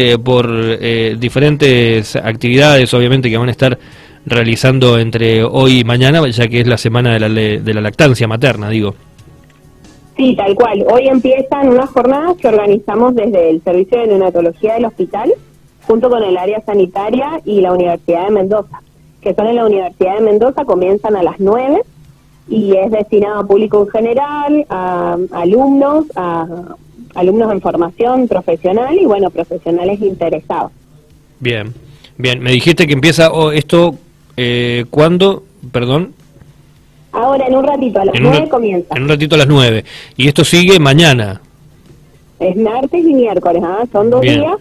Eh, por eh, diferentes actividades, obviamente, que van a estar realizando entre hoy y mañana, ya que es la semana de la, de la lactancia materna, digo. Sí, tal cual. Hoy empiezan unas jornadas que organizamos desde el Servicio de Neonatología del hospital, junto con el área sanitaria y la Universidad de Mendoza, que son en la Universidad de Mendoza, comienzan a las 9 y es destinado a público en general, a alumnos, a alumnos en formación profesional y bueno, profesionales interesados. Bien, bien. Me dijiste que empieza oh, esto, eh, ¿cuándo? Perdón. Ahora, en un ratito, a las nueve comienza. En un ratito a las nueve. ¿Y esto sigue mañana? Es martes y miércoles, ¿ah? son dos días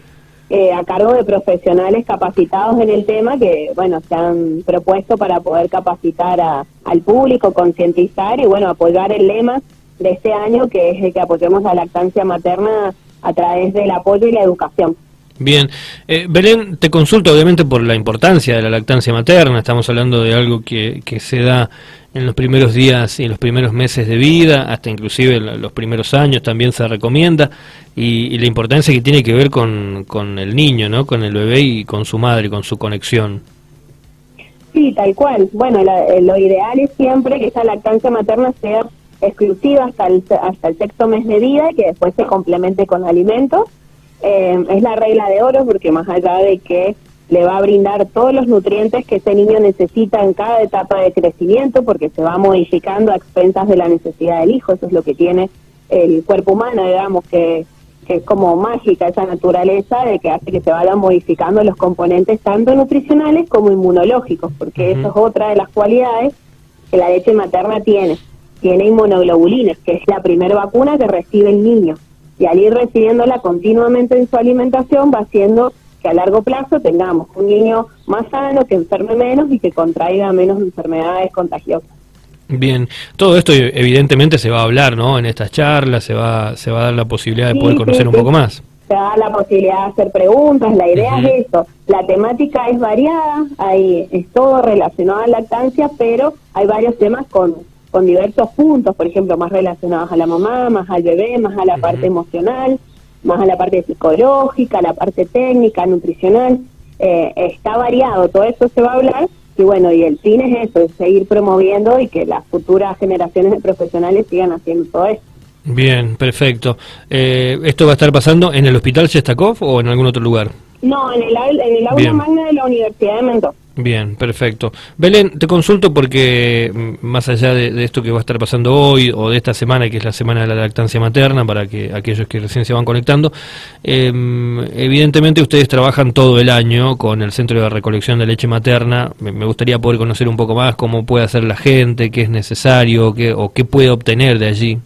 eh, a cargo de profesionales capacitados en el tema que, bueno, se han propuesto para poder capacitar a, al público, concientizar y, bueno, apoyar el lema de este año, que es el que apoyemos la lactancia materna a través del apoyo y la educación. Bien, eh, Belén, te consulto obviamente por la importancia de la lactancia materna, estamos hablando de algo que, que se da en los primeros días y en los primeros meses de vida, hasta inclusive en los primeros años también se recomienda, y, la importancia que tiene que ver con, con el niño, ¿no? con el bebé y con su madre, con su conexión. Sí, tal cual. Bueno, eh, lo ideal es siempre que esa lactancia materna sea exclusiva hasta el, hasta el sexto mes de vida y que después se complemente con alimentos. Eh, es la regla de oro porque más allá de que le va a brindar todos los nutrientes que ese niño necesita en cada etapa de crecimiento porque se va modificando a expensas de la necesidad del hijo, eso es lo que tiene el cuerpo humano, digamos, que, que es como mágica esa naturaleza de que hace que se vayan modificando los componentes tanto nutricionales como inmunológicos, porque eso es otra de las cualidades que la leche materna tiene tiene inmunoglobulinas, que es la primera vacuna que recibe el niño. Y al ir recibiéndola continuamente en su alimentación va haciendo que a largo plazo tengamos un niño más sano, que enferme menos y que contraiga menos enfermedades contagiosas. Bien, todo esto evidentemente se va a hablar, ¿no? En estas charlas se va, se va a dar la posibilidad de poder conocer un poco más. Se da la posibilidad de hacer preguntas, la idea es eso. La temática es variada, hay, es todo relacionado a lactancia, pero hay varios temas con con diversos puntos, por ejemplo, más relacionados a la mamá, más al bebé, más a la parte emocional, más a la parte psicológica, la parte técnica, nutricional. Eh, está variado, todo eso se va a hablar y bueno, y el fin es eso, es seguir promoviendo y que las futuras generaciones de profesionales sigan haciendo todo eso. Bien, perfecto. Eh, ¿Esto va a estar pasando en el Hospital Shestakov o en algún otro lugar? No, en el, en el aula magna de la Universidad de Mendoza. Bien, perfecto. Belén, te consulto porque mm, más allá de, esto que va a estar pasando hoy o de esta semana, que es la semana de la lactancia materna, para que aquellos que recién se van conectando, em, evidentemente ustedes trabajan todo el año con el Centro de Recolección de Leche Materna. Me, gustaría poder conocer un poco más cómo puede hacer la gente, qué es necesario qué, o qué puede obtener de allí.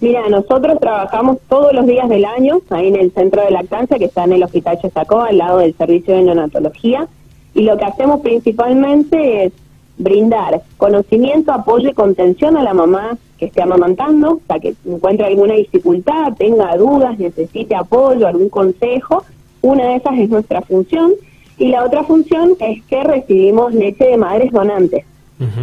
Mira, nosotros trabajamos todos los días del año ahí en el centro de lactancia que está en el Hospital Chesacó, al lado del servicio de neonatología y lo que hacemos principalmente es brindar conocimiento, apoyo y contención a la mamá que esté amamantando, o sea, que encuentre alguna dificultad, tenga dudas, necesite apoyo, algún consejo. Una de esas es nuestra función. Y la otra función es que recibimos leche de madres donantes,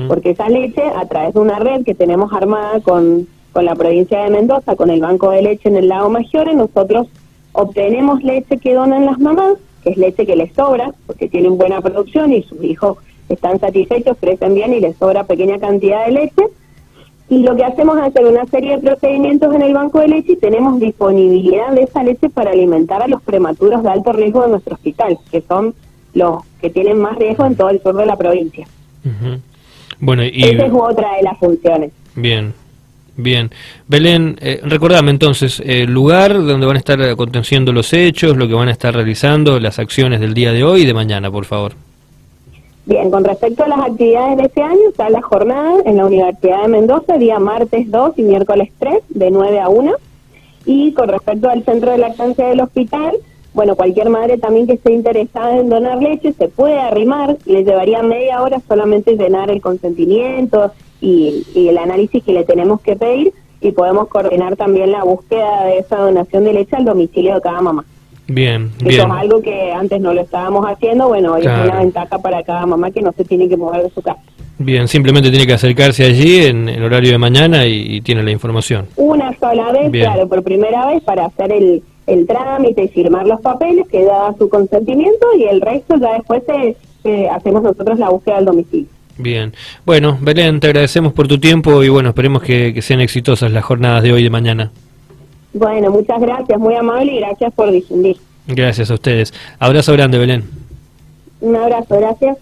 porque esa leche, a través de una red que tenemos armada con, con la provincia de Mendoza, con el Banco de Leche en el Lago Maggiore, nosotros obtenemos leche que donan las mamás que es leche que les sobra, porque tienen buena producción y sus hijos están satisfechos, crecen bien y les sobra pequeña cantidad de leche. Y lo que hacemos es hacer una serie de procedimientos en el banco de leche y tenemos disponibilidad de esa leche para alimentar a los prematuros de alto riesgo de nuestro hospital, que son los que tienen más riesgo en todo el sur de la provincia. Bueno, y... Esa es otra de las funciones. Bien, Bien. Belén, eh, recordame entonces el lugar donde van a estar aconteciendo los hechos, lo que van a estar realizando, las acciones del día de hoy y de mañana, por favor. Bien, con respecto a las actividades de este año, está la jornada en la Universidad de Mendoza, día martes 2 y miércoles 3, de 9 a 1. Y con respecto al centro de lactancia del hospital, bueno, cualquier madre también que esté interesada en donar leche se puede arrimar, le llevaría media hora solamente llenar el consentimiento y, el análisis que le tenemos que pedir y podemos coordinar también la búsqueda de esa donación de leche al domicilio de cada mamá. Bien, Eso es algo que antes no lo estábamos haciendo, bueno, hoy es una ventaja para cada mamá que no se tiene que mover de su casa. Bien, simplemente tiene que acercarse allí en el horario de mañana y, tiene la información. Una sola vez, claro, por primera vez para hacer el, el trámite y firmar los papeles, que da su consentimiento y el resto ya después hacemos nosotros la búsqueda del domicilio. Bien. Bueno, Belén, te agradecemos por tu tiempo y bueno, esperemos que, que sean exitosas las jornadas de hoy y de mañana. Bueno, muchas gracias, muy amable y gracias por difundir. Gracias a ustedes. Abrazo grande, Belén. Un abrazo, gracias.